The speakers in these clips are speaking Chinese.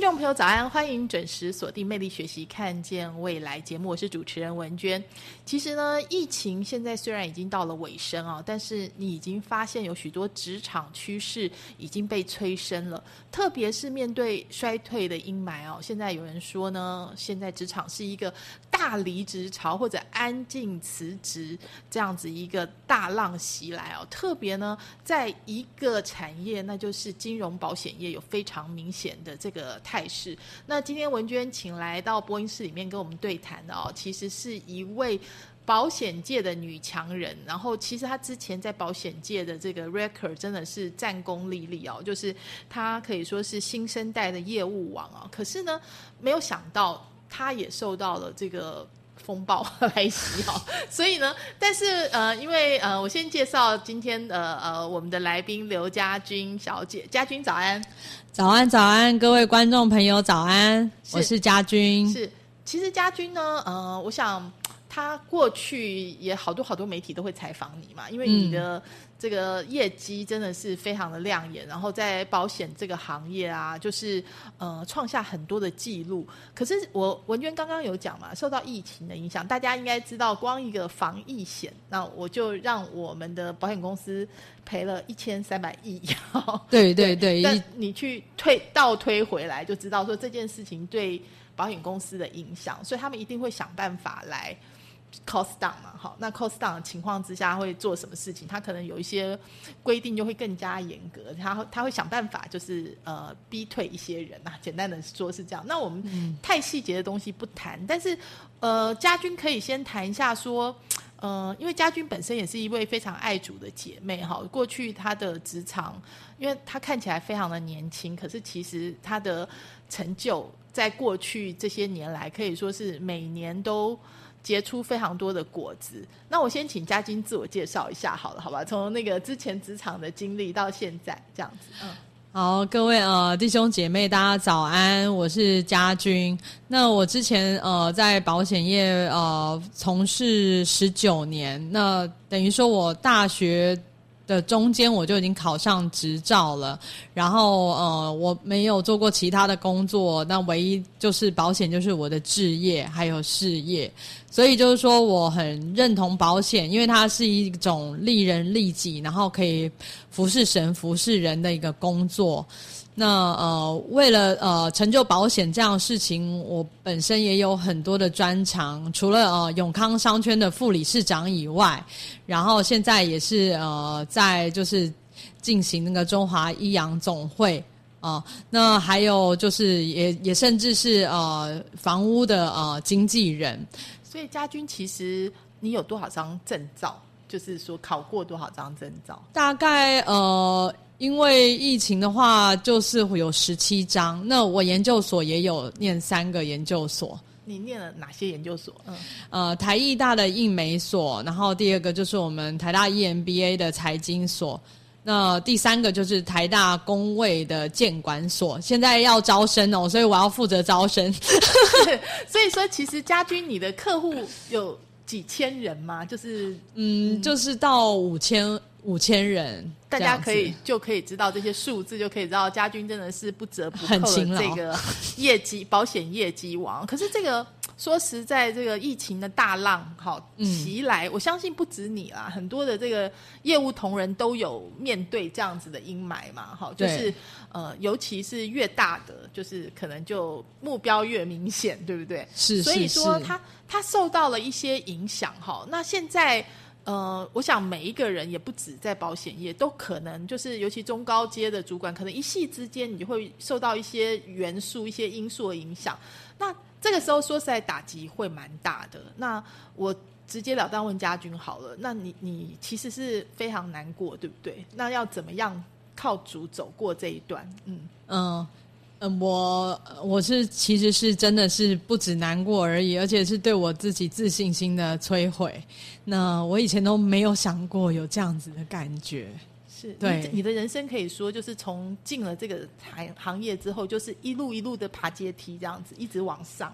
听众朋友早安，欢迎准时锁定《魅力学习，看见未来》节目，我是主持人文娟。其实呢，疫情现在虽然已经到了尾声啊，但是你已经发现有许多职场趋势已经被催生了，特别是面对衰退的阴霾哦。现在有人说呢，现在职场是一个大离职潮或者安静辞职这样子一个大浪袭来哦。特别呢，在一个产业，那就是金融保险业，有非常明显的这个。态势。那今天文娟请来到播音室里面跟我们对谈的哦，其实是一位保险界的女强人。然后，其实她之前在保险界的这个 record 真的是战功历历哦，就是她可以说是新生代的业务王哦。可是呢，没有想到她也受到了这个风暴 来袭哦。所以呢，但是呃，因为呃，我先介绍今天的呃我们的来宾刘家军小姐，家军早安。早安，早安，各位观众朋友，早安！我是家军。是，其实家军呢，呃，我想他过去也好多好多媒体都会采访你嘛，因为你的这个业绩真的是非常的亮眼，然后在保险这个行业啊，就是呃创下很多的记录。可是我文娟刚刚有讲嘛，受到疫情的影响，大家应该知道，光一个防疫险，那我就让我们的保险公司。赔了一千三百亿，对对对，但你去推倒推回来，就知道说这件事情对保险公司的影响，所以他们一定会想办法来 cost down 嘛，好，那 cost down 的情况之下会做什么事情？他可能有一些规定就会更加严格，他他会想办法就是呃逼退一些人呐，简单的说是这样。那我们太细节的东西不谈，但是呃，家军可以先谈一下说。呃，因为家军本身也是一位非常爱主的姐妹哈。过去她的职场，因为她看起来非常的年轻，可是其实她的成就在过去这些年来可以说是每年都结出非常多的果子。那我先请家军自我介绍一下好了，好吧？从那个之前职场的经历到现在这样子，嗯。好，各位呃弟兄姐妹，大家早安，我是家军。那我之前呃在保险业呃从事十九年，那等于说我大学。的中间我就已经考上执照了，然后呃我没有做过其他的工作，那唯一就是保险就是我的置业还有事业，所以就是说我很认同保险，因为它是一种利人利己，然后可以服侍神服侍人的一个工作。那呃，为了呃成就保险这样的事情，我本身也有很多的专长。除了呃永康商圈的副理事长以外，然后现在也是呃在就是进行那个中华医养总会啊。那还有就是也也甚至是呃房屋的呃经纪人。所以家军其实你有多少张证照？就是说考过多少张证照？大概呃。因为疫情的话，就是会有十七章。那我研究所也有念三个研究所。你念了哪些研究所？嗯，呃，台艺大的印美所，然后第二个就是我们台大 EMBA 的财经所，那第三个就是台大工位的建管所。现在要招生哦，所以我要负责招生。所以说，其实家军，你的客户有几千人吗？就是，嗯，就是到五千。五千人，大家可以就可以知道这些数字，就可以知道家军真的是不折不扣的这个业绩保险业绩王。可是这个说实在，这个疫情的大浪好嗯袭来，我相信不止你啦，很多的这个业务同仁都有面对这样子的阴霾嘛，哈，就是呃，尤其是越大的，就是可能就目标越明显，对不对？是所以说他他受到了一些影响哈。那现在呃，我想每一个人也不止在保险业，都可能就是尤其中高阶的主管，可能一系之间你就会受到一些元素、一些因素的影响。那这个时候说实在打击会蛮大的。那我直截了当问家军好了，那你你其实是非常难过，对不对？那要怎么样靠主走过这一段？嗯。嗯嗯，我我是其实是真的是不止难过而已，而且是对我自己自信心的摧毁。那我以前都没有想过有这样子的感觉。是对你你的人生可以说就是从进了这个行行业之后，就是一路一路的爬阶梯，这样子一直往上，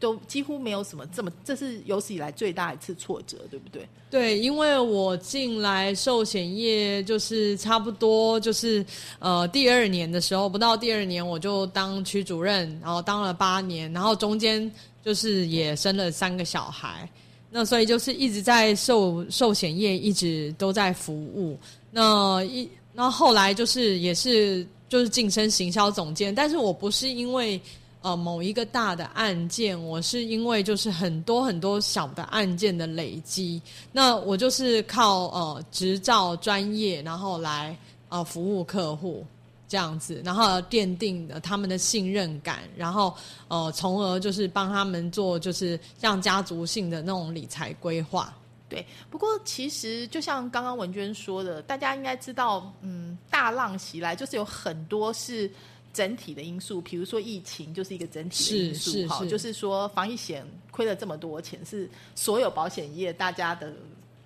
都几乎没有什么这么，这是有史以来最大一次挫折，对不对？对，因为我进来寿险业就是差不多就是呃第二年的时候，不到第二年我就当区主任，然后当了八年，然后中间就是也生了三个小孩，那所以就是一直在寿寿险业一直都在服务。那一那后来就是也是就是晋升行销总监，但是我不是因为呃某一个大的案件，我是因为就是很多很多小的案件的累积，那我就是靠呃执照专业，然后来呃服务客户。这样子，然后奠定了他们的信任感，然后呃，从而就是帮他们做就是像家族性的那种理财规划。对，不过其实就像刚刚文娟说的，大家应该知道，嗯，大浪袭来就是有很多是整体的因素，比如说疫情就是一个整体的因素，哈，就是说防疫险亏了这么多钱，是所有保险业大家的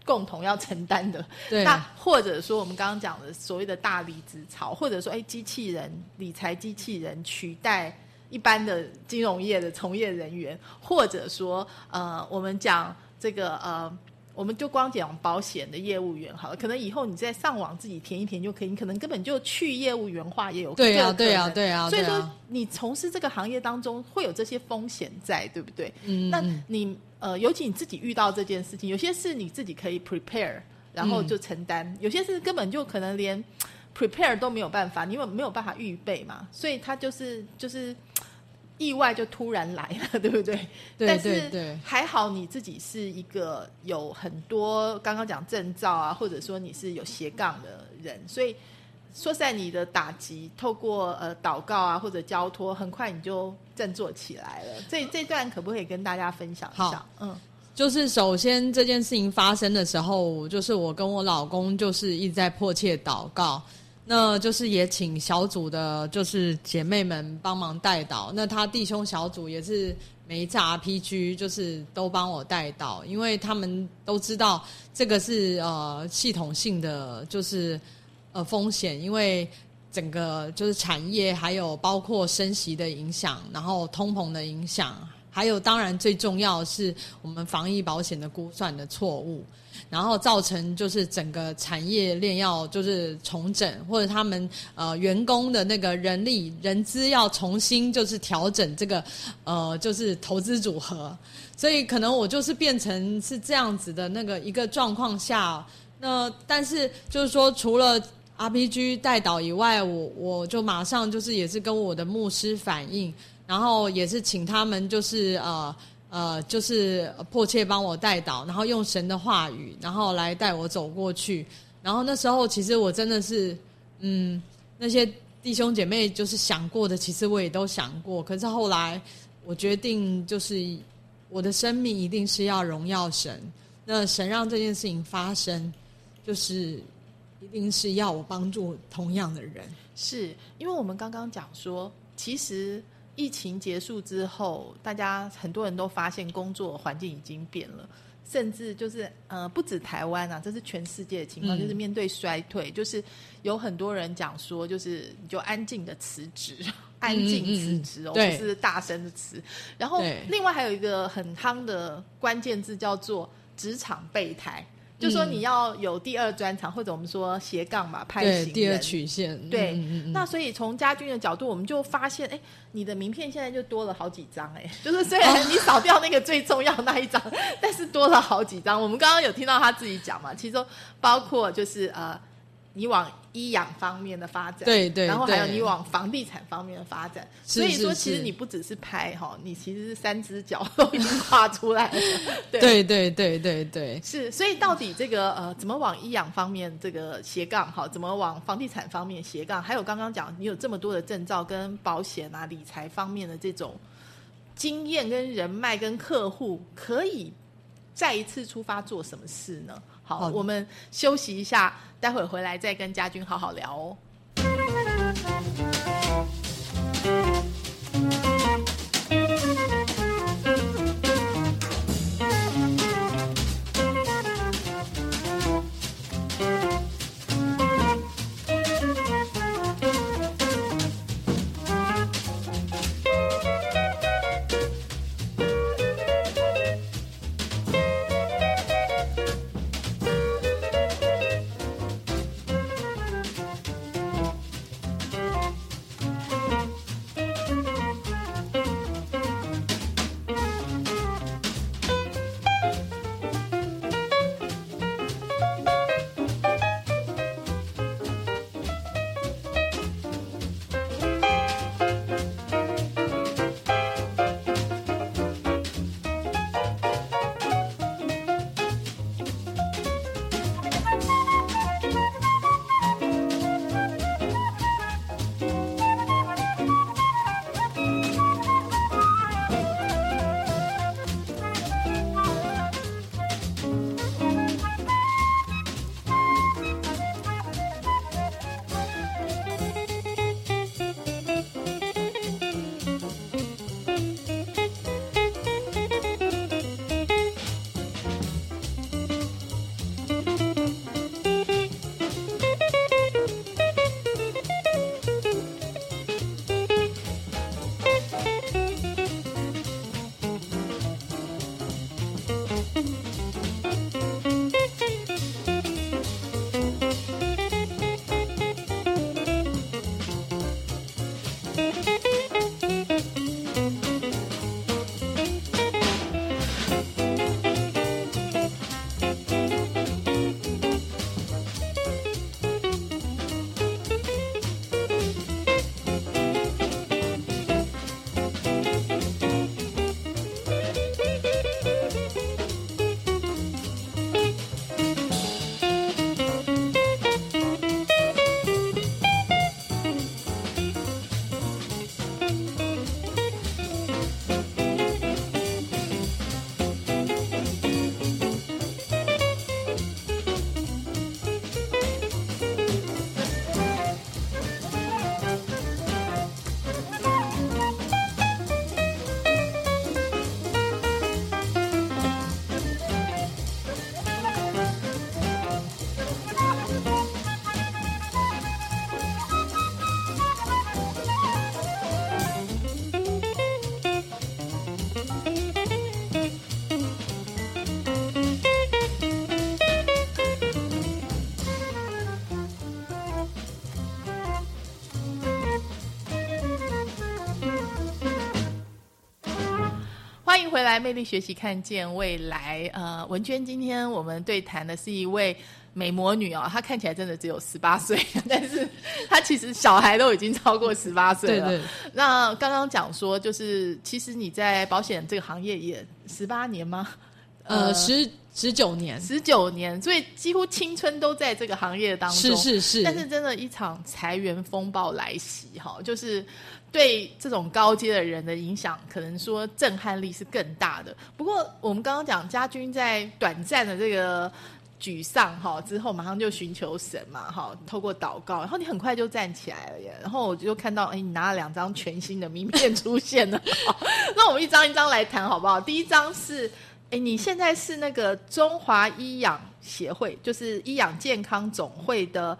共同要承担的。对，那或者说我们刚刚讲的所谓的大离职潮，或者说哎，机器人理财机器人取代一般的金融业的从业人员，或者说呃，我们讲这个呃。我们就光讲保险的业务员好了，可能以后你再上网自己填一填就可以，你可能根本就去业务员化也有对啊，对啊，对啊，所以说你从事这个行业当中会有这些风险在，对不对？嗯，那嗯你呃，尤其你自己遇到这件事情，有些事你自己可以 prepare，然后嗯就承担；有些事根本就可能连 prepare 都没有办法，你有没有办法预备嘛？所以它就是就是意外就突然来了，对不对？对但是对对还好你自己是一个有很多刚刚讲证照啊，或者说你是有斜杠的人，所以说实在你的打击，透过呃祷告啊或者交托，很快你就振作起来了。这这段可不可以跟大家分享一下？嗯，就是首先这件事情发生的时候，就是我跟我老公就是一直在迫切祷告，那就是也请小组的，就是姐妹们帮忙带导。那他弟兄小组也是每一次 RPG 就是都帮我带导，因为他们都知道这个是呃系统性的，就是呃风险，因为。整个就是产业，还有包括升息的影响，然后通膨的影响，还有当然最重要是我们防疫保险的估算的错误，然后造成就是整个产业链要就是重整，或者他们呃员工的那个人力人资要重新就是调整这个呃就是投资组合，所以可能我就是变成是这样子的那个一个状况下，那但是就是说除了 RPG 带导以外，我我就马上就是也是跟我的牧师反映，然后也是请他们就是呃呃就是迫切帮我带导，然后用神的话语，然后来带我走过去。然后那时候其实我真的是嗯那些弟兄姐妹就是想过的，其实我也都想过。可是后来我决定就是我的生命一定是要荣耀神，那神让这件事情发生，就是。一定是要我帮助同样的人，是因为我们刚刚讲说，其实疫情结束之后，大家很多人都发现工作环境已经变了，甚至就是呃，不止台湾啊，这是全世界的情况，嗯就是面对衰退，就是有很多人讲说，就是你就安静的辞职。安静辞职哦，嗯对不是大声的辞。然后另外还有一个很夯的关键字叫做职场备胎。就说你要有第二专长，或者我们说斜杠嘛，拍型对第二曲线，对，嗯嗯嗯那所以从家军的角度，我们就发现，哎，你的名片现在就多了好几张，哎，就是虽然你少掉那个最重要那一张，但是多了好几张。我们刚刚有听到他自己讲嘛，其中包括就是呃，你往医养方面的发展，对对然后还有你往房地产方面的发展。是所以说，其实你不只是拍哈，你其实是三只脚都已经跨出来了，对。对对对对对，是，所以到底这个呃，怎么往医养方面这个斜杠哈，怎么往房地产方面斜杠，还有刚刚讲你有这么多的证照跟保险啊、理财方面的这种经验跟人脉跟客户，可以再一次出发做什么事呢？好，好我们休息一下，待会儿回来再跟家军好好聊哦。来，魅力学习，看见未来。呃，文娟，今天我们对谈的是一位美魔女哦，她看起来真的只有十八岁，但是她其实小孩都已经超过 十八岁了。对对那刚刚讲说，就是其实你在保险这个行业也十八年吗？呃，十十九年，十九年，所以几乎青春都在这个行业当中。是是是，但是真的，一场裁员风暴来袭，哈，就是对这种高阶的人的影响，可能说震撼力是更大的。不过，我们刚刚讲家军在短暂的这个沮丧哈之后，马上就寻求神嘛，哈，透过祷告，然后你很快就站起来了耶。然后我就看到，哎，你拿了两张全新的名片出现了。那我们一张一张来谈好不好？第一张是。哎，你现在是那个中华医养协会，就是医养健康总会的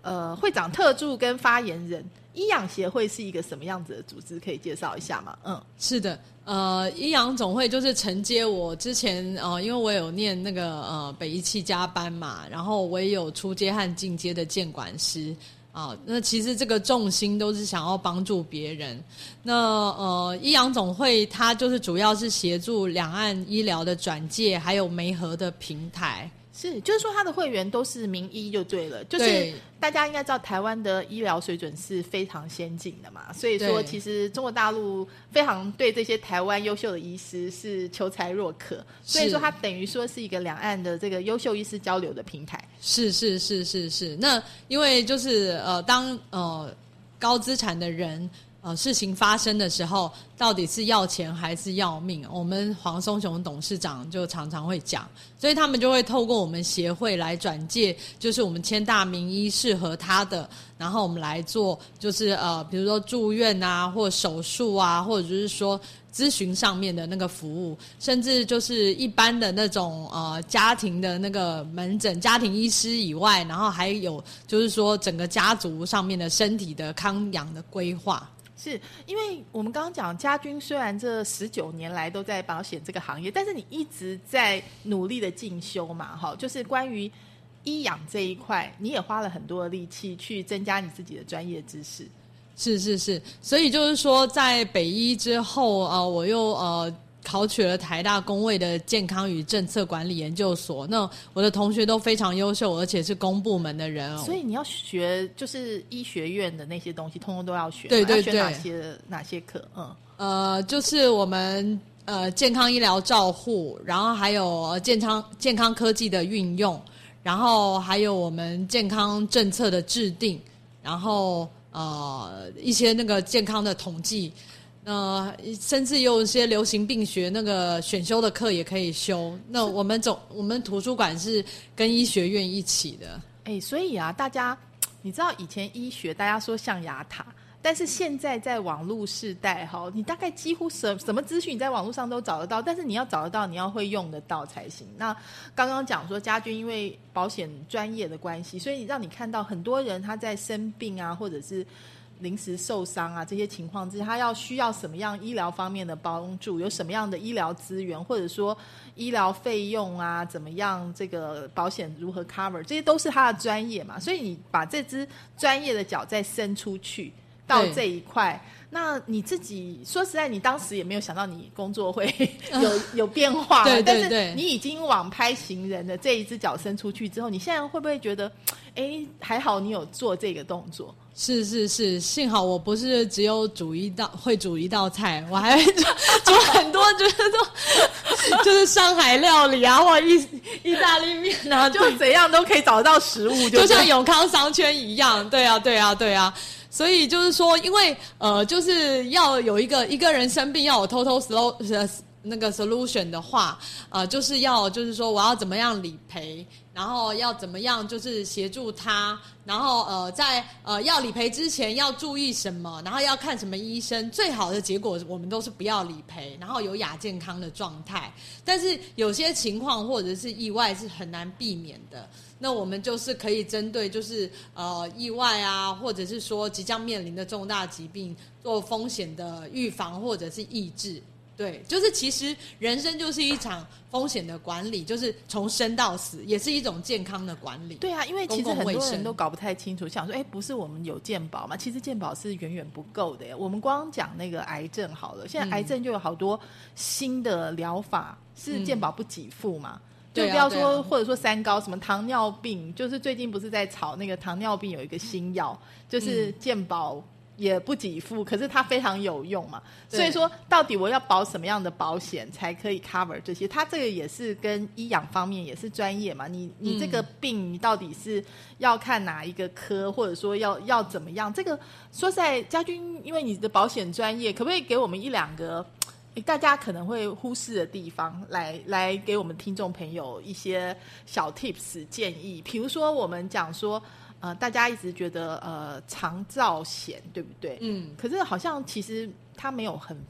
呃会长特助跟发言人。医养协会是一个什么样子的组织？可以介绍一下吗？嗯，是的，呃，医养总会就是承接我之前呃，因为我有念那个呃北医七加班嘛，然后我也有出阶和进阶的监管师啊。那其实这个重心都是想要帮助别人。那呃，医养总会它就是主要是协助两岸医疗的转介，还有媒合的平台。是，就是说他的会员都是名医就对了，就是大家应该知道台湾的医疗水准是非常先进的嘛，所以说其实中国大陆非常对这些台湾优秀的医师是求才若渴，所以说它等于说是一个两岸的这个优秀医师交流的平台。是是是是是，那因为就是呃，当呃高资产的人。呃，事情发生的时候，到底是要钱还是要命？我们黄松雄董事长就常常会讲，所以他们就会透过我们协会来转介，就是我们千大名医适合他的，然后我们来做，就是呃，比如说住院啊，或手术啊，或者就是说咨询上面的那个服务，甚至就是一般的那种呃家庭的那个门诊家庭医师以外，然后还有就是说整个家族上面的身体的康养的规划。是因为我们刚刚讲家军，虽然这十九年来都在保险这个行业，但是你一直在努力的进修嘛，哈，就是关于医养这一块，你也花了很多的力气去增加你自己的专业知识。是是是，所以就是说，在北医之后，啊，我又呃。考取了台大工位的健康与政策管理研究所，那我的同学都非常优秀，而且是公部门的人哦。所以你要学就是医学院的那些东西，通通都要学。对对对。哪些哪些课？嗯。呃，就是我们呃健康医疗照护，然后还有健康健康科技的运用，然后还有我们健康政策的制定，然后呃一些那个健康的统计。呃，甚至有一些流行病学那个选修的课也可以修。那我们总我们图书馆是跟医学院一起的。哎，所以啊，大家你知道以前医学大家说象牙塔，但是现在在网络时代哈，你大概几乎什什么资讯你在网络上都找得到，但是你要找得到，你要会用得到才行。那刚刚讲说家军因为保险专业的关系，所以让你看到很多人他在生病啊，或者是。临时受伤啊，这些情况之下，他要需要什么样医疗方面的帮助？有什么样的医疗资源，或者说医疗费用啊，怎么样？这个保险如何 cover？这些都是他的专业嘛。所以你把这只专业的脚再伸出去到这一块，那你自己说实在，你当时也没有想到你工作会 有有变化。对对对。你已经往拍行人的这一只脚伸出去之后，你现在会不会觉得，哎，还好你有做这个动作？是是是，幸好我不是只有煮一道会煮一道菜，我还会煮很多，就是说 就是上海料理啊，或意意大利面啊，就怎样都可以找到食物，就像永康商圈一样。对啊，对啊，对啊。所以就是说，因为呃，就是要有一个一个人生病要有 total slow 那个 solution 的话，呃，就是要就是说我要怎么样理赔。然后要怎么样？就是协助他，然后呃，在呃要理赔之前要注意什么？然后要看什么医生？最好的结果我们都是不要理赔，然后有亚健康的状态。但是有些情况或者是意外是很难避免的，那我们就是可以针对就是呃意外啊，或者是说即将面临的重大疾病做风险的预防或者是抑制。对，就是其实人生就是一场风险的管理，就是从生到死，也是一种健康的管理。对啊，因为其实很多人都搞不太清楚，想说，哎，不是我们有健保嘛？其实健保是远远不够的呀。我们光讲那个癌症好了，现在癌症就有好多新的疗法是健保不给付嘛。就不要说，或者说三高，什么糖尿病，就是最近不是在炒那个糖尿病有一个新药，就是健保。也不给付，可是它非常有用嘛。所以说，到底我要保什么样的保险才可以 cover 这些？它这个也是跟医养方面也是专业嘛。你你这个病，你到底是要看哪一个科，或者说要要怎么样？这个说在家军，因为你的保险专业，可不可以给我们一两个大家可能会忽视的地方，来来给我们听众朋友一些小 tips 建议？比如说，我们讲说。呃，大家一直觉得呃长照险对不对？嗯，可是好像其实它没有很，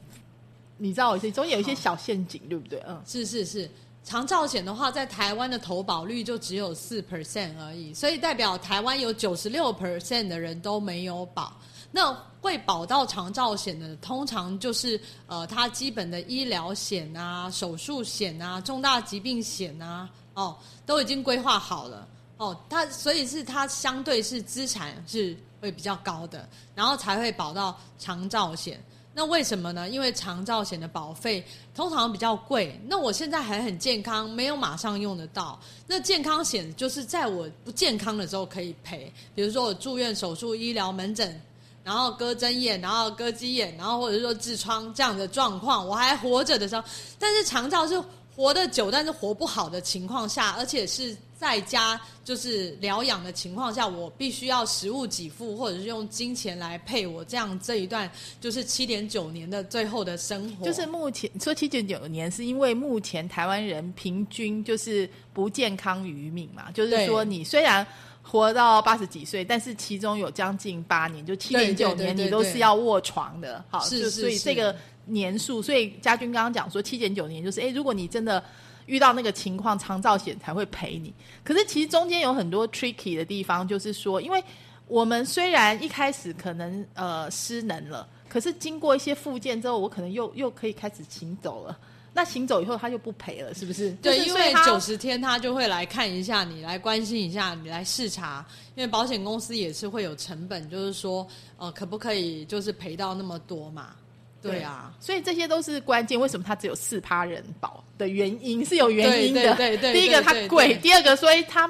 你知道，总有一些小陷阱，对不对？嗯，是是是，长照险的话，在台湾的投保率就只有四 percent 而已，所以代表台湾有九十六 percent 的人都没有保。那会保到长照险的，通常就是呃，它基本的医疗险啊、手术险啊、重大疾病险啊，哦，都已经规划好了。哦，它所以是它相对是资产是会比较高的，然后才会保到长照险。那为什么呢？因为长照险的保费通常比较贵。那我现在还很健康，没有马上用得到。那健康险就是在我不健康的时候可以赔，比如说我住院手术、医疗门诊，然后割针眼，然后割鸡眼，然后或者说痔疮这样的状况，我还活着的时候。但是长照是活得久，但是活不好的情况下，而且是。在家就是疗养的情况下，我必须要食物给付，或者是用金钱来配我这样这一段就是七点九年的最后的生活。就是目前说七点九年，是因为目前台湾人平均就是不健康余命嘛，就是说你虽然活到八十几岁，但是其中有将近八年，就七点九年你都是要卧床的。好，是所以这个年数，所以家军刚刚讲说七减九年，就是哎，如果你真的。遇到那个情况，长照险才会赔你。可是其实中间有很多 tricky 的地方，就是说，因为我们虽然一开始可能呃失能了，可是经过一些复健之后，我可能又又可以开始行走了。那行走以后，他就不赔了，是不是？对，因为九十天他就会来看一下你，来关心一下你，来视察。因为保险公司也是会有成本，就是说，呃，可不可以就是赔到那么多嘛？对啊，所以这些都是关键。为什么它只有四趴人保的原因是有原因的。对对第一个它贵，第二个所以它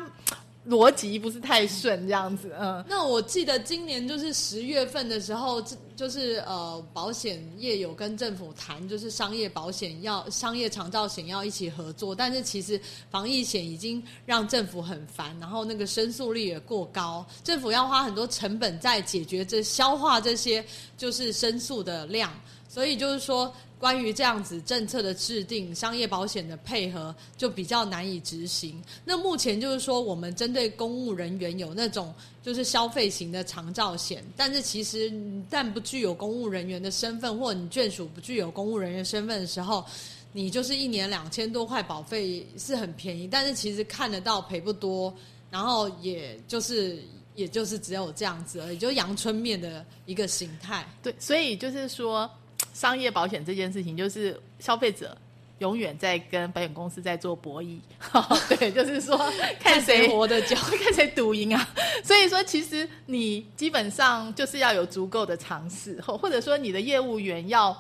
逻辑不是太顺，这样子。嗯。那我记得今年就是十月份的时候，就是呃，保险业有跟政府谈，就是商业保险要商业长照险要一起合作，但是其实防疫险已经让政府很烦，然后那个申诉率也过高，政府要花很多成本在解决这消化这些就是申诉的量。所以就是说，关于这样子政策的制定，商业保险的配合就比较难以执行。那目前就是说，我们针对公务人员有那种就是消费型的长照险，但是其实但不具有公务人员的身份，或你眷属不具有公务人员身份的时候，你就是一年两千多块保费是很便宜，但是其实看得到赔不多，然后也就是也就是只有这样子而已，就阳春面的一个形态。对，所以就是说。商业保险这件事情，就是消费者永远在跟保险公司在做博弈，对，就是说 看谁活得久，看谁赌赢啊。所以说，其实你基本上就是要有足够的尝试，或或者说你的业务员要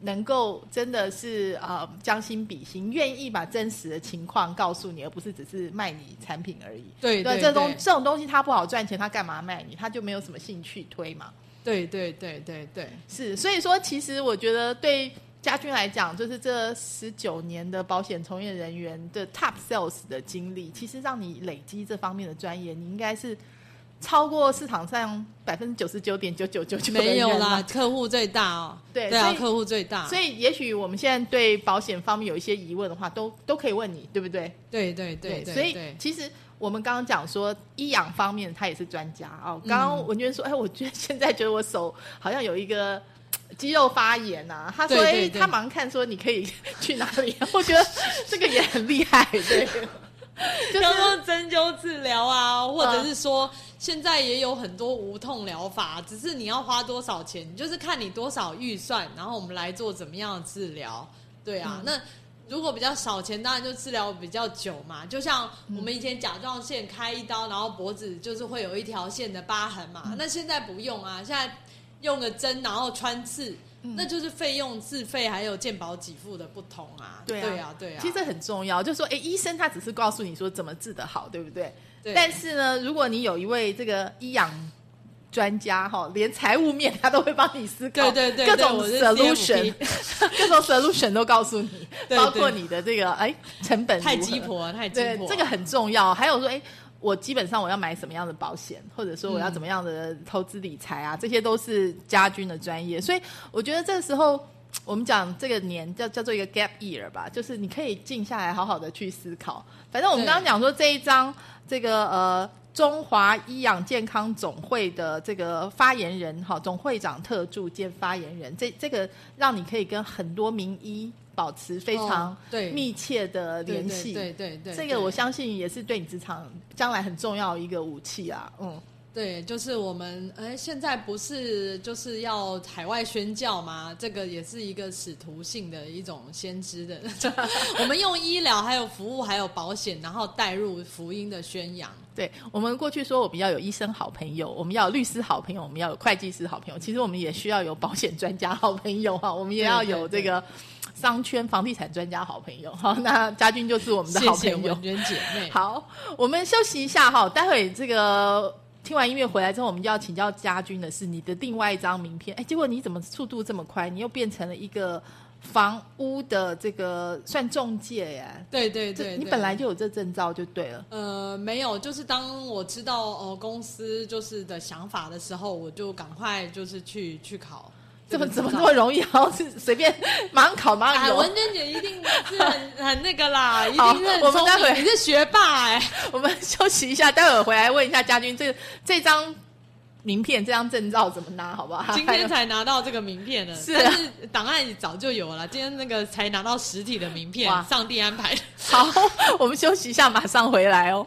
能够真的是啊将心比心，愿意把真实的情况告诉你，而不是只是卖你产品而已。对对，这东这种东西它不好赚钱，他干嘛卖你？他就没有什么兴趣推嘛。对对对对对，是，所以说其实我觉得对家军来讲，就是这十九年的保险从业人员的 top sales 的经历，其实让你累积这方面的专业，你应该是超过市场上百分之九十九点九九九九没有啦，客户最大哦，对对啊，客户最大，所以也许我们现在对保险方面有一些疑问的话，都都可以问你，对不对？对对对，所以其实。我们刚刚讲说医养方面，他也是专家哦。刚刚文娟说：“哎，我觉得现在觉得我手好像有一个肌肉发炎呐。”他说：“哎，他忙看说你可以去哪里？” 我觉得这个也很厉害，对。就是说针灸治疗啊，或者是说现在也有很多无痛疗法，只是你要花多少钱，就是看你多少预算，然后我们来做怎么样的治疗。对啊，那。如果比较少钱，当然就治疗比较久嘛。就像我们以前甲状腺开一刀，然后脖子就是会有一条线的疤痕嘛。那现在不用啊，现在用个针然后穿刺，那就是费用自费还有健保给付的不同啊。对啊，对啊。其实很重要，就是说，哎，医生他只是告诉你说怎么治得好，对不对？但是呢，如果你有一位这个医养。专家哈，连财务面他都会帮你思考，对对对，各种 solution，各种 solution 都告诉你，包括你的这个哎成本太鸡婆，太鸡婆，这个很重要。还有说，哎，我基本上我要买什么样的保险，或者说我要怎么样的投资理财啊，这些都是家军的专业。所以我觉得这时候我们讲这个年叫叫做一个 gap year 吧，就是你可以静下来，好好的去思考。反正我们刚刚讲说这一张，这个呃中华医养健康总会的这个发言人哈，总会长特助兼发言人，这这个让你可以跟很多名医保持非常密切的联系。对对对对，这个我相信也是对你职场将来很重要一个武器啊。嗯，对，就是我们哎，现在不是就是要海外宣教吗？这个也是一个使徒性的一种先知的，我们用医疗还有服务还有保险，然后带入福音的宣扬。对我们过去说我们要有医生好朋友，我们要有律师好朋友，我们要有会计师好朋友。其实我们也需要有保险专家好朋友哈，我们也要有这个商圈房地产专家好朋友哈。那家军就是我们的好朋友。谢文娟姐妹。好，我们休息一下哈，待会这个。听完音乐回来之后，我们就要请教家军的是你的另外一张名片。哎，结果你怎么速度这么快？你又变成了一个房屋的这个算中介耶？对对对，对你本来就有这证照就对了。呃，没有，就是当我知道呃公司就是的想法的时候，我就赶快就是去去考怎么怎么那么容易？然后是随便马上考马上哎，有。文娟姐一定是很很那个啦，一定是很我们待会你是学霸哎、我们休息一下，待会儿回来问一下家军，这这张名片、这张证照怎么拿，好不好？今天才拿到这个名片呢，是啊但是档案早就有了，今天那个才拿到实体的名片，上帝安排。好，我们休息一下，马上回来哦。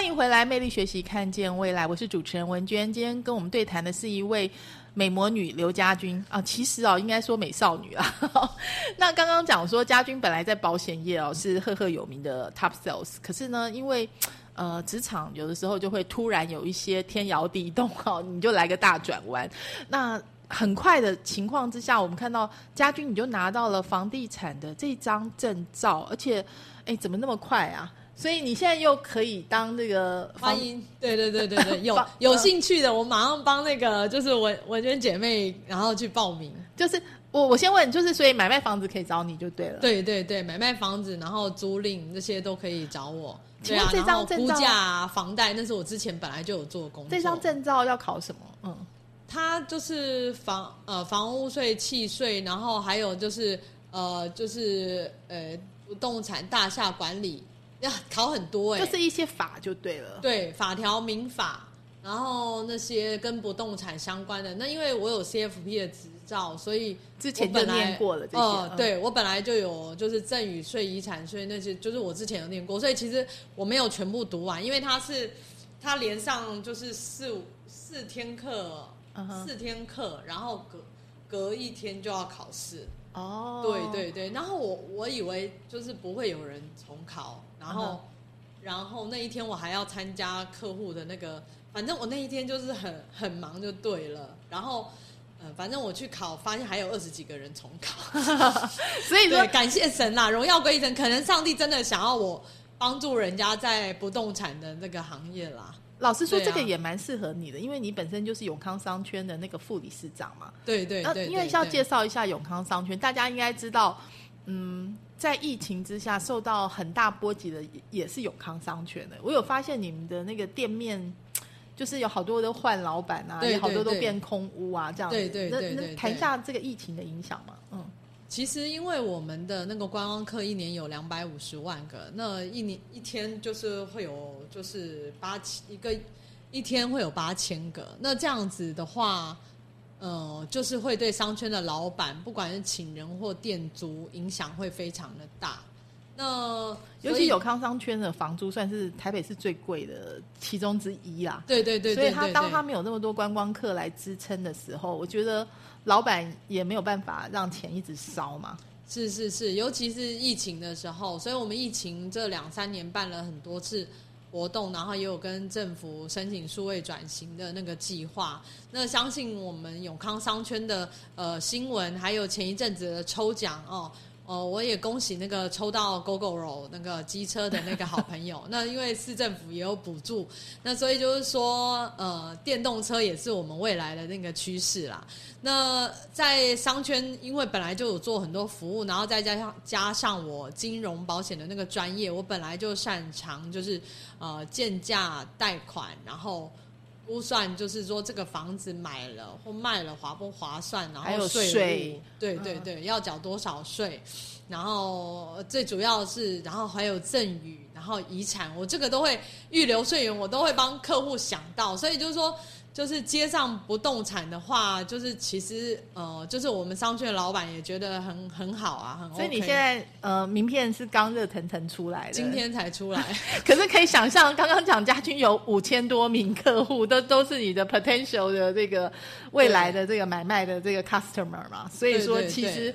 欢迎回来，魅力学习，看见未来。我是主持人文娟。今天跟我们对谈的是一位美魔女刘家军啊，其实哦，应该说美少女啊。那刚刚讲说，家军本来在保险业哦是赫赫有名的 top sales，可是呢，因为呃职场有的时候就会突然有一些天摇地动哦，你就来个大转弯。那很快的情况之下，我们看到家军你就拿到了房地产的这张证照，而且，哎，怎么那么快啊？所以你现在又可以当这个欢迎，对对对对对，有有兴趣的，我马上帮那个就是文文娟姐妹，然后去报名。就是我我先问，就是所以买卖房子可以找你就对了。对对对，买卖房子，然后租赁这些都可以找我。对啊，这张证照、估价、房贷，那是我之前本来就有做工作。这张证照要考什么？嗯。它就是房呃房屋税、契税，然后还有就是呃就是呃不动产大厦管理，要考很多哎，就是一些法就对了。对法条、民法，然后那些跟不动产相关的，那因为我有 CFP 的执照，所以之前就念过了这些。对我本来就有就是赠与税、遗产税那些，就是我之前有念过，所以其实我没有全部读完，因为它是它连上就是四五四天课。四天课，然后隔隔一天就要考试。哦，对对对，然后我我以为就是不会有人重考，然后然后那一天我还要参加客户的那个，反正我那一天就是很很忙就对了。然后呃，反正我去考，发现还有二十几个人重考，所以说感谢神啦，荣耀归神。可能上帝真的想要我帮助人家在不动产的那个行业啦。老实说，这个也蛮适合你的，因为你本身就是永康商圈的那个副理事长嘛。对对对。因为要介绍一下永康商圈，大家应该知道，嗯，在疫情之下受到很大波及的也是永康商圈的。我有发现你们的那个店面，就是有好多都换老板啊，有好多都变空屋啊，这样子。对对对。那那谈一下这个疫情的影响嘛？嗯。其实，因为我们的那个观光客一年有两百五十万个，那一年一天就是会有就是八千一个一天会有八千个，那这样子的话，呃，就是会对商圈的老板，不管是请人或店租，影响会非常的大。那尤其有康商圈的房租，算是台北是最贵的其中之一啦。对对对，所以他当他没有那么多观光客来支撑的时候，我觉得。老板也没有办法让钱一直烧嘛。是是是，尤其是疫情的时候，所以我们疫情这两三年办了很多次活动，然后也有跟政府申请数位转型的那个计划。那相信我们永康商圈的呃新闻，还有前一阵子的抽奖哦。哦，我也恭喜那个抽到 GoGoRo 那个机车的那个好朋友。那因为市政府也有补助，那所以就是说，呃，电动车也是我们未来的那个趋势啦。那在商圈，因为本来就有做很多服务，然后再加上加上我金融保险的那个专业，我本来就擅长就是呃建价贷款，然后。估算就是说，这个房子买了或卖了划不划算，然后税务，对对对，要缴多少税，然后最主要是，然后还有赠与，然后遗产，我这个都会预留税源，我都会帮客户想到，所以就是说。就是街上不动产的话，就是其实呃，就是我们商圈的老板也觉得很很好啊，很。所以你现在呃，名片是刚热腾腾出来的，今天才出来。可是可以想象，刚刚讲家军有五千多名客户，都都是你的 potential 的这个未来的这个买卖的这个 customer 嘛。所以说，其实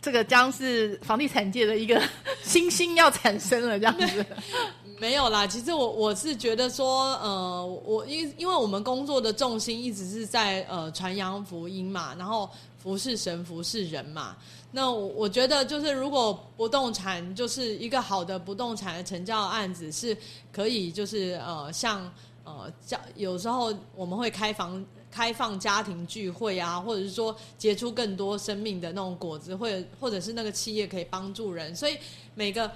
这个将是房地产界的一个 新星要产生了，这样子。没有啦，其实我我是觉得说，呃，我因因为我们工作的重心一直是在呃传扬福音嘛，然后服侍神、服侍人嘛。那我我觉得就是，如果不动产就是一个好的不动产的成交案子，是可以就是呃像呃家有时候我们会开房开放家庭聚会啊，或者是说结出更多生命的那种果子，或者或者是那个企业可以帮助人，所以每个。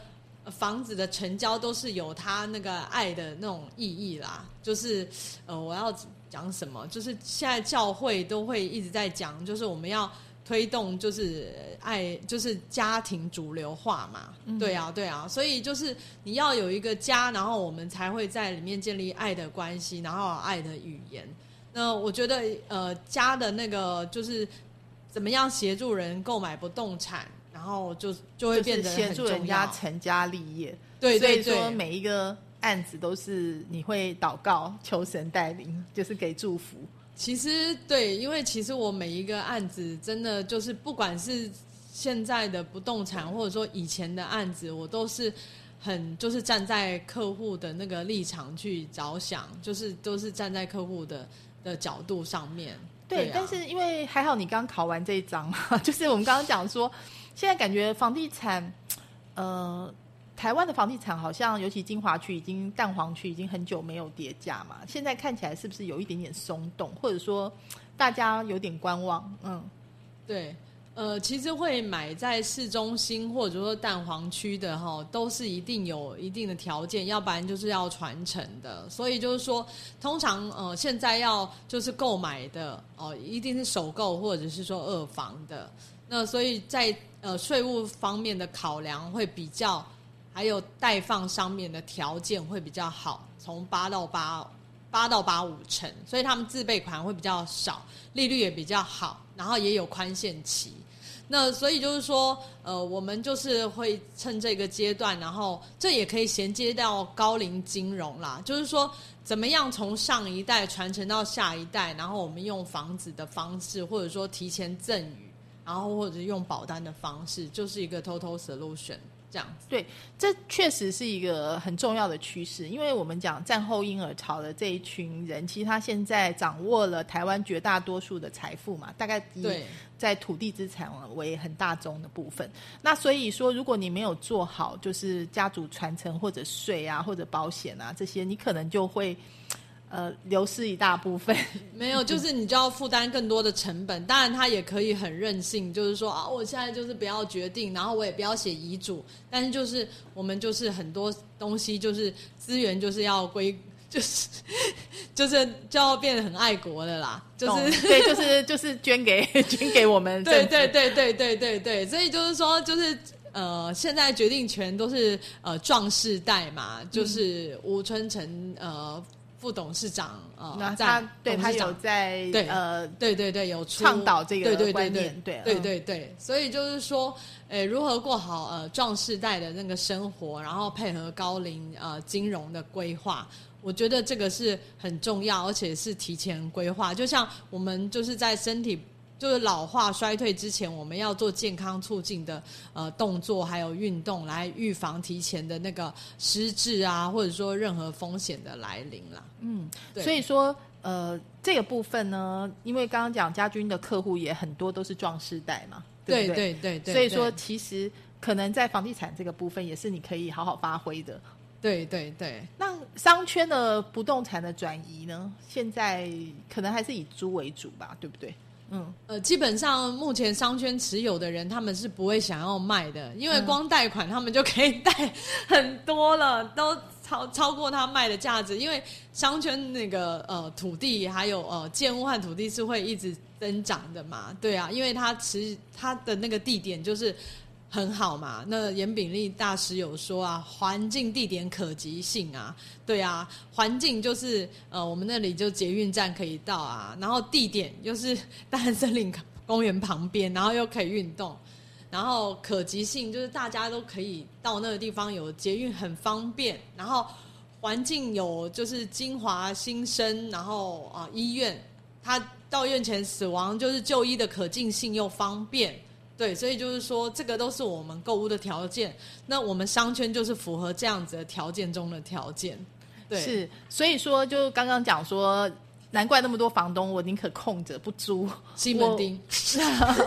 房子的成交都是有他那个爱的那种意义啦，就是呃，我要讲什么？就是现在教会都会一直在讲，就是我们要推动，就是爱，就是家庭主流化嘛。对啊，对啊，所以就是你要有一个家，然后我们才会在里面建立爱的关系，然后爱的语言。那我觉得呃，家的那个就是怎么样协助人购买不动产。然后就就会变得协助人家成家立业，对，所以说每一个案子都是你会祷告求神带领，就是给祝福。其实对，因为其实我每一个案子真的就是不管是现在的不动产，或者说以前的案子，我都是很就是站在客户的那个立场去着想，就是都是站在客户的的角度上面。对，啊但是因为还好你刚考完这一章嘛，就是我们刚刚讲说，现在感觉房地产，呃，台湾的房地产好像尤其金华区已经蛋黄区已经很久没有跌价嘛，现在看起来是不是有一点点松动，或者说大家有点观望？嗯，对，呃，其实会买在市中心或者说蛋黄区的哈，都是一定有一定的条件，要不然就是要传承的。所以就是说，通常呃现在要就是购买的哦、一定是首购或者是说二房的。那所以在呃税务方面的考量会比较，还有贷放上面的条件会比较好，从八到八八到八五成，所以他们自备款会比较少，利率也比较好，然后也有宽限期。那所以就是说，呃，我们就是会趁这个阶段，然后这也可以衔接到高龄金融啦，就是说怎么样从上一代传承到下一代，然后我们用房子的方式，或者说提前赠与，然后或者是用保单的方式，就是一个 total solution 这样子。对，这确实是一个很重要的趋势，因为我们讲战后婴儿潮的这一群人，其实他现在掌握了台湾绝大多数的财富嘛，大概以对在土地资产为很大宗的部分。那所以说，如果你没有做好，就是家族传承或者税啊，或者保险啊这些，你可能就会呃流失一大部分。没有，就是你就要负担更多的成本。当然，他也可以很任性，就是说啊，我现在就是不要决定，然后我也不要写遗嘱。但是就是我们就是很多东西就是资源就是要归，就是就是就要变得很爱国的啦，就是对，就是就是捐给 捐给我们对对对对对对对，所以就是说，就是呃，现在决定权都是呃壮士代嘛，就是吴春成呃副董事长啊，在那他对他有在对呃对对对，有出倡导这个对对对观对念对对嗯对对，所以就是说，诶，如何过好呃壮世代的那个生活，然后配合高龄呃金融的规划，我觉得这个是很重要，而且是提前规划。就像我们就是在身体就是老化衰退之前，我们要做健康促进的呃动作，还有运动来预防提前的那个失智啊，或者说任何风险的来临啦。嗯，所以说，呃，这个部分呢，因为刚刚讲家军的客户也很多都是壮世代嘛，对不对对对对，所以说，其实可能在房地产这个部分也是你可以好好发挥的。对对对。那商圈的不动产的转移呢，现在可能还是以租为主吧，对不对？嗯，呃，基本上目前商圈持有的人，他们是不会想要卖的，因为嗯光贷款他们就可以贷很多了，都超超过他卖的价值。因为商圈那个呃土地还有呃建物和土地是会一直增长的嘛，对啊，因为它持它的那个地点就是。很好嘛，那严炳立大师有说啊，环境、地点可及性啊，对啊，环境就是呃，我们那里就捷运站可以到啊，然后地点就是 大安森林公园旁边，然后又可以运动，然后可及性就是大家都可以到那个地方，有捷运很方便，然后环境有就是金华新生，然后啊、医院，他到院前死亡就是就医的可进性又方便。对，所以就是说，这个都是我们购物的条件。那我们商圈就是符合这样子的条件中的条件。对，是，所以说就刚刚讲说，难怪那么多房东，我宁可空着不租。西门町，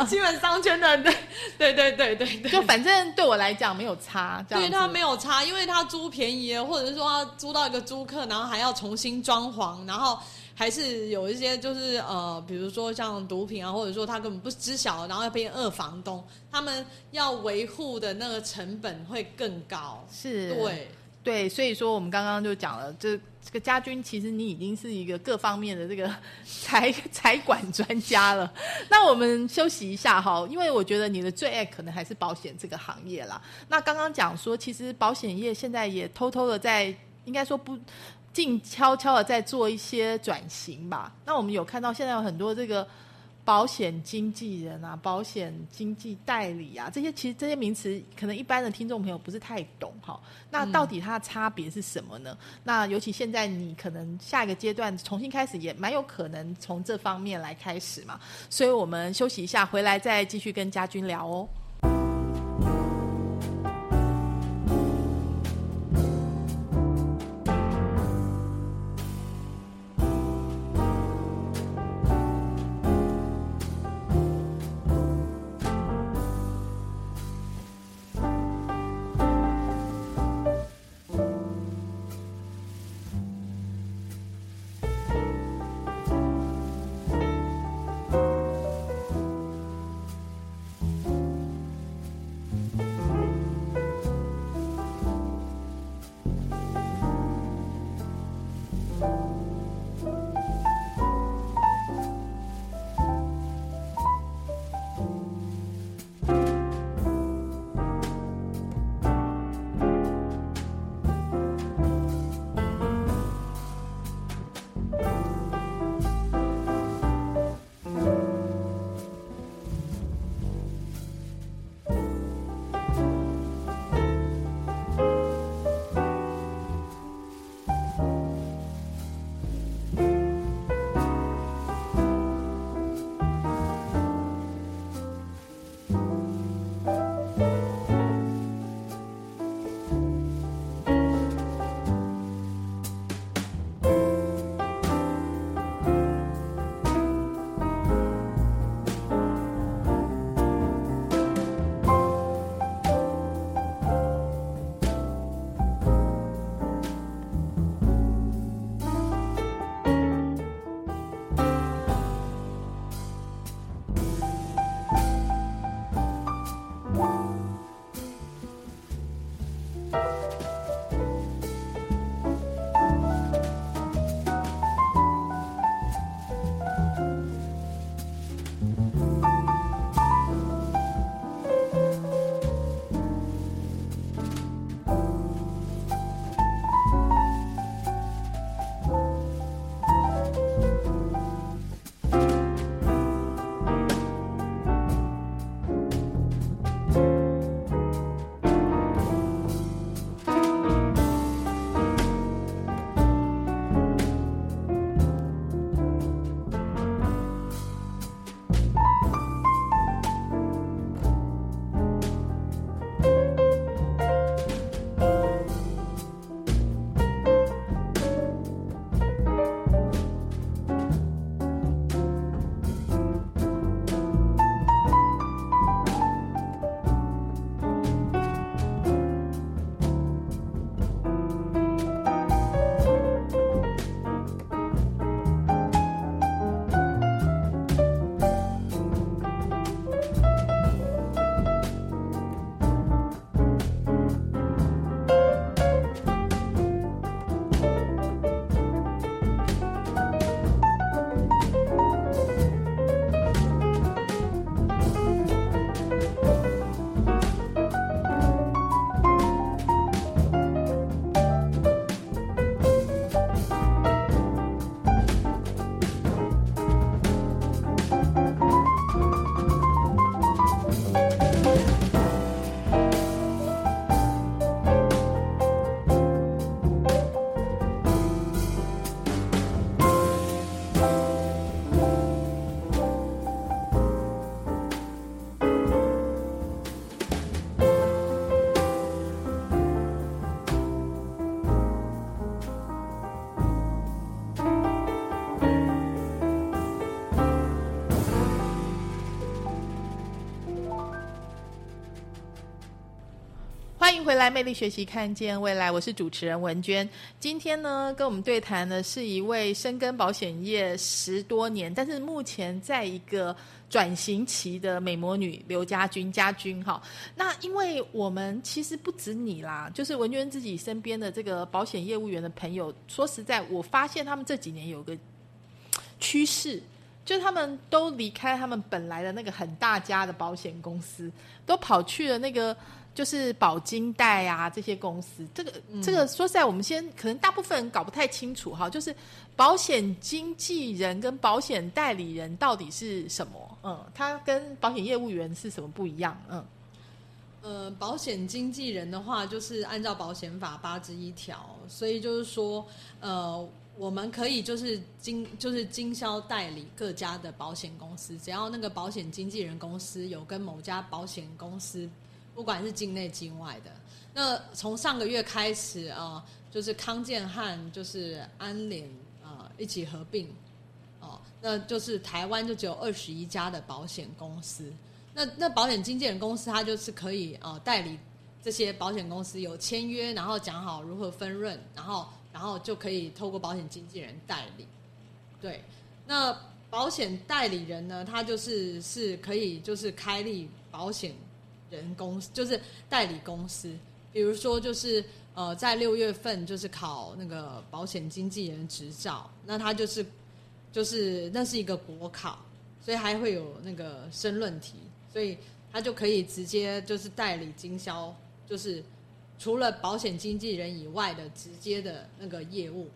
基本商圈的，对对对对对对，就反正对我来讲没有差，对他没有差，因为他租便宜，或者是说他租到一个租客，然后还要重新装潢，然后还是有一些就是呃，比如说像毒品啊，或者说他根本不知晓，然后要变二房东，他们要维护的那个成本会更高。是，对，对，所以说我们刚刚就讲了，这这个家军其实你已经是一个各方面的这个财财管专家了。那我们休息一下哈，因为我觉得你的最爱可能还是保险这个行业啦。那刚刚讲说，其实保险业现在也偷偷的在，应该说不。静悄悄的在做一些转型吧。那我们有看到现在有很多这个保险经纪人啊、保险经纪代理啊，这些其实这些名词可能一般的听众朋友不是太懂哈。那到底它的差别是什么呢？那尤其现在你可能下一个阶段重新开始，也蛮有可能从这方面来开始嘛。所以我们休息一下，回来再继续跟家军聊哦。回来，魅力学习，看见未来。我是主持人文娟。今天呢，跟我们对谈的是一位深耕保险业十多年，但是目前在一个转型期的美魔女刘家军。家军哈，那因为我们其实不止你啦，就是文娟自己身边的这个保险业务员的朋友。说实在，我发现他们这几年有个趋势，就是他们都离开他们本来的那个很大家的保险公司，都跑去了那个。就是保金贷啊，这些公司，这个这个说实在，我们先可能大部分人搞不太清楚哈，就是保险经纪人跟保险代理人到底是什么？嗯，他跟保险业务员是什么不一样？嗯，呃，保险经纪人的话，就是按照保险法八之一条，所以就是说，呃，我们可以就是经就是经销代理各家的保险公司，只要那个保险经纪人公司有跟某家保险公司。不管是境内境外的，那从上个月开始啊，就是康健和就是安联啊一起合并，哦，那就是台湾就只有二十一家的保险公司。那那保险经纪人公司，它就是可以呃代理这些保险公司有签约，然后讲好如何分润，然后然后就可以透过保险经纪人代理。对，那保险代理人呢，他就是是可以就是开立保险。人公司就是代理公司，比如说就是呃，在六月份就是考那个保险经纪人执照，那他就是就是那是一个国考，所以还会有那个申论题，所以他就可以直接就是代理经销，就是除了保险经纪人以外的直接的那个业务。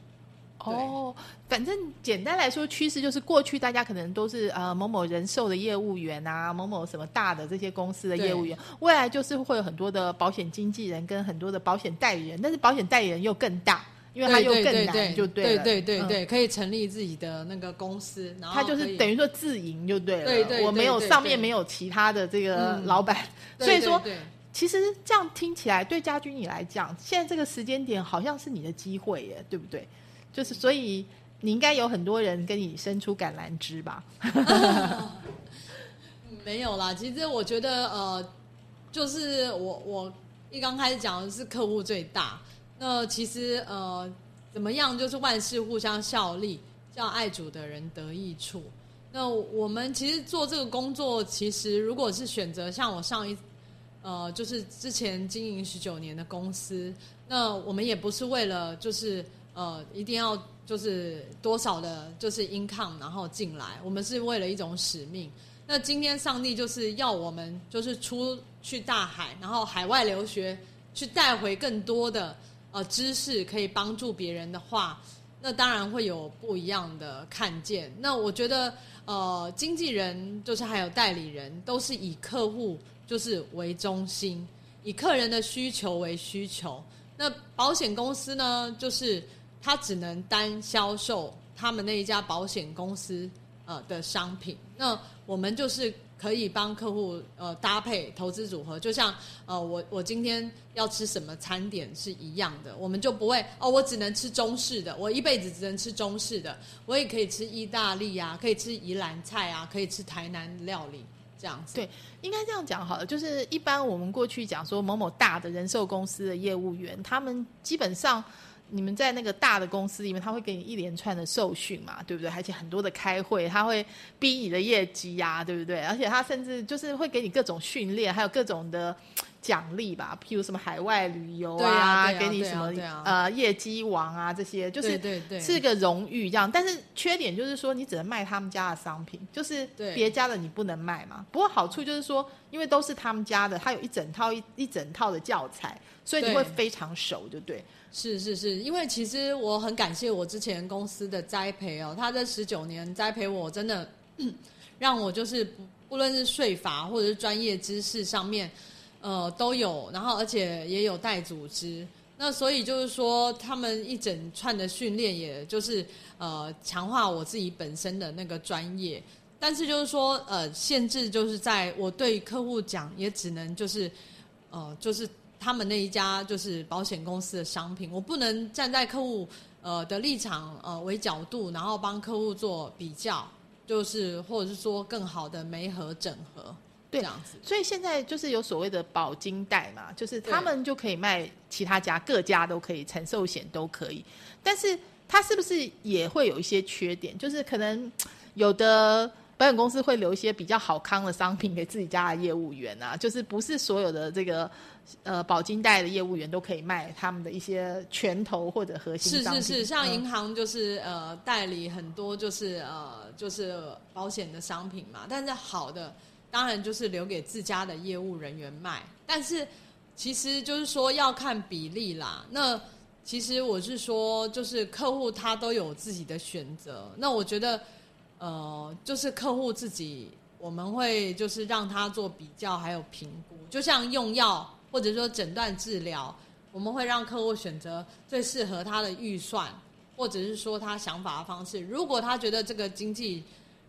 哦，反正简单来说，趋势就是过去大家可能都是呃某某人寿的业务员啊，某某什么大的这些公司的业务员，未来就是会有很多的保险经纪人跟很多的保险代理人，但是保险代理人又更大，因为他又更难，就对了，对对对对，可以成立自己的那个公司，然后他就是等于说自营就对了，对对，我没有上面没有其他的这个老板，所以说其实这样听起来对家军你来讲，现在这个时间点好像是你的机会耶，对不对？就是，所以你应该有很多人跟你伸出橄榄枝吧？没有啦，其实我觉得，呃，就是我我一刚开始讲的是客户最大，那其实呃，怎么样，就是万事互相效力，叫爱主的人得益处。那我们其实做这个工作，其实如果是选择像我上一呃，就是之前经营十九年的公司，那我们也不是为了就是。呃，一定要就是多少的，就是 income，然后进来。我们是为了一种使命。那今天上帝就是要我们，就是出去大海，然后海外留学，去带回更多的呃知识，可以帮助别人的话，那当然会有不一样的看见。那我觉得，呃，经纪人就是还有代理人，都是以客户就是为中心，以客人的需求为需求。那保险公司呢，就是。他只能单销售他们那一家保险公司呃的商品，那我们就是可以帮客户呃搭配投资组合，就像呃我我今天要吃什么餐点是一样的，我们就不会哦我只能吃中式的，我一辈子只能吃中式的，我也可以吃意大利啊，可以吃宜兰菜啊，可以吃台南料理这样子。对，应该这样讲好了，就是一般我们过去讲说某某大的人寿公司的业务员，他们基本上。你们在那个大的公司里面，他会给你一连串的受训嘛，对不对？而且很多的开会，他会逼你的业绩呀，对不对？而且他甚至就是会给你各种训练，还有各种的奖励吧，譬如什么海外旅游啊，给你什么呃业绩王啊这些，就是是个荣誉这样。但是缺点就是说，你只能卖他们家的商品，就是别家的你不能卖嘛。不过好处就是说，因为都是他们家的，他有一整套一一整套的教材，所以你会非常熟，就对。是是是，因为其实我很感谢我之前公司的栽培哦，他这十九年栽培我，真的让我就是不不论是税法或者是专业知识上面，呃都有，然后而且也有带组织，那所以就是说他们一整串的训练，也就是呃强化我自己本身的那个专业，但是就是说呃限制就是在我对客户讲，也只能就是呃就是。他们那一家就是保险公司的商品，我不能站在客户呃的立场呃为角度，然后帮客户做比较，就是或者是说更好的媒合整合对这样子。所以现在就是有所谓的保金贷嘛，就是他们就可以卖其他家各家都可以，承寿险都可以，但是它是不是也会有一些缺点？就是可能有的保险公司会留一些比较好康的商品给自己家的业务员啊，就是不是所有的这个呃保金贷的业务员都可以卖他们的一些拳头或者核心商品。是是是，像嗯银行就是、呃代理很多就是呃就是保险的商品嘛，但是好的当然就是留给自家的业务人员卖，但是其实就是说要看比例啦。那其实我是说，就是客户他都有自己的选择，那我觉得呃就是客户自己。我们会就是让他做比较，还有评估，就像用药或者说诊断治疗，我们会让客户选择最适合他的预算，或者是说他想法的方式。如果他觉得这个经纪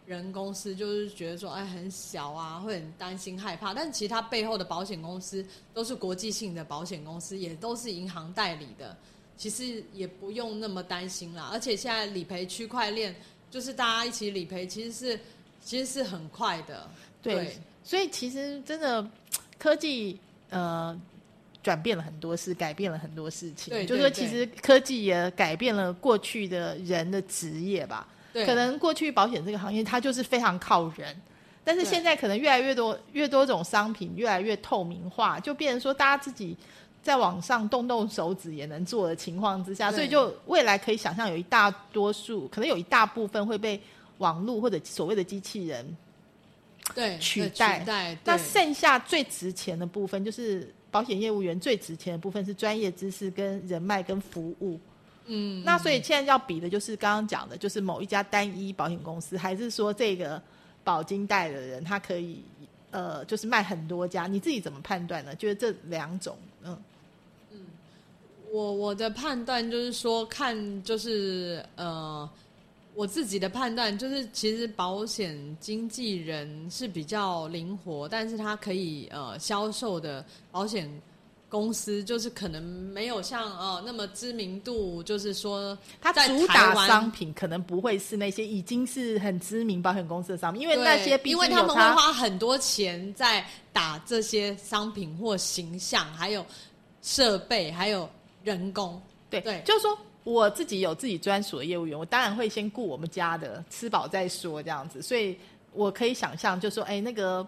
人公司就是觉得说，哎，很小啊，会很担心害怕，但其实他背后的保险公司都是国际性的保险公司，也都是银行代理的，其实也不用那么担心啦。而且现在理赔区块链就是大家一起理赔，其实是其实是很快的，对，所以其实真的科技呃转变了很多事，改变了很多事情。对就是说，其实科技也改变了过去的人的职业吧。对，可能过去保险这个行业它就是非常靠人，但是现在可能越来越多越多种商品越来越透明化，就变成说大家自己。在网上动动手指也能做的情况之下，所以就未来可以想象有一大多数，可能有一大部分会被网络或者所谓的机器人对对取代取代，那剩下最值钱的部分，就是保险业务员最值钱的部分是专业知识、跟人脉、跟服务。嗯，那所以现在要比的就是刚刚讲的，就是某一家单一保险公司，还是说这个保金贷的人他可以呃，就是卖很多家？你自己怎么判断呢？就是这两种，嗯，我我的判断就是说，看就是呃，我自己的判断就是，其实保险经纪人是比较灵活，但是他可以呃销售的保险公司，就是可能没有像呃那么知名度，就是说它在主打商品可能不会是那些已经是很知名保险公司的商品，因为那些因为他们会花很多钱在打这些商品或形象，还有设备，还有人工。对，对就是说我自己有自己专属的业务员，我当然会先顾我们家的，吃饱再说这样子。所以我可以想象，就说，哎，那个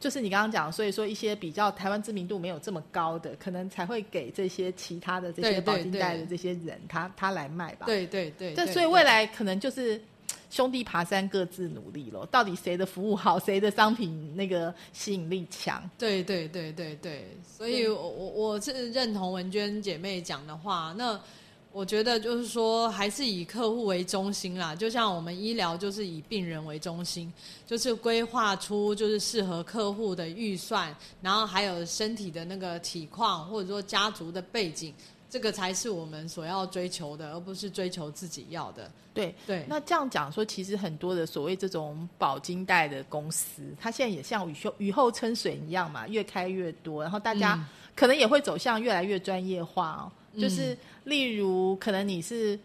就是你刚刚讲，所以说一些比较台湾知名度没有这么高的，可能才会给这些其他的这些保金贷的这些人，他他来卖吧。，对对对，这对对所以未来可能就是。兄弟爬山各自努力咯，到底谁的服务好，谁的商品那个吸引力强？对对对对对，所以我我我是认同文娟姐妹讲的话。那我觉得就是说，还是以客户为中心啦。就像我们医疗就是以病人为中心，就是规划出就是适合客户的预算，然后还有身体的那个体况，或者说家族的背景，这个才是我们所要追求的，而不是追求自己要的。对，对，那这样讲说，其实很多的所谓这种保金贷的公司，它现在也像雨后雨后春笋一样嘛，越开越多，然后大家嗯可能也会走向越来越专业化哦。嗯就是例如，可能你是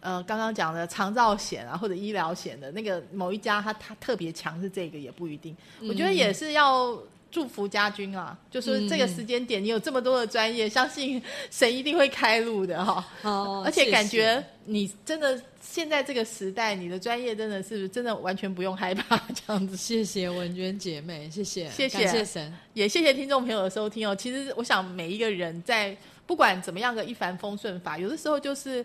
呃刚刚讲的长照险啊，或者医疗险的那个某一家，它它特别强是这个也不一定。我觉得也是要。祝福家军啊，就是这个时间点你有这么多的专业，相信神一定会开路的哈、哦而且感觉你真的现在这个时代，你的专业真的是真的完全不用害怕 这样子。谢谢文娟姐妹，谢谢，谢谢感谢神。也谢谢听众朋友的收听哦。其实我想每一个人在不管怎么样个一帆风顺法，有的时候就是。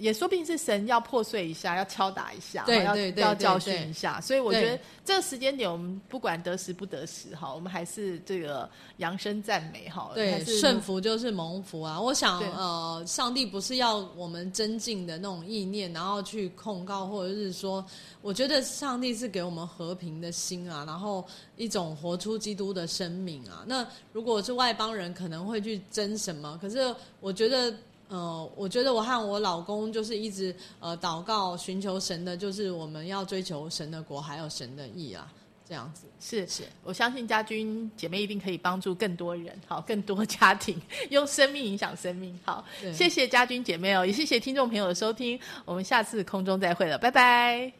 也说不定是神要破碎一下，要敲打一下，要对对对要教训一下。所以我觉得对这个时间点，我们不管得时不得时哈，我们还是这个扬声赞美哈。还对，是顺服就是蒙福啊！我想，呃，上帝不是要我们增进的那种意念，然后去控告，或者是说，我觉得上帝是给我们和平的心啊，然后一种活出基督的生命啊。那如果是外邦人，可能会去争什么？可是我觉得。呃，我觉得我和我老公就是一直呃祷告寻求神的，就是我们要追求神的国，还有神的意啊，这样子。是是我相信家军姐妹一定可以帮助更多人，好，更多家庭用生命影响生命。好，对谢谢家军姐妹哦，也谢谢听众朋友的收听，我们下次空中再会了，拜拜。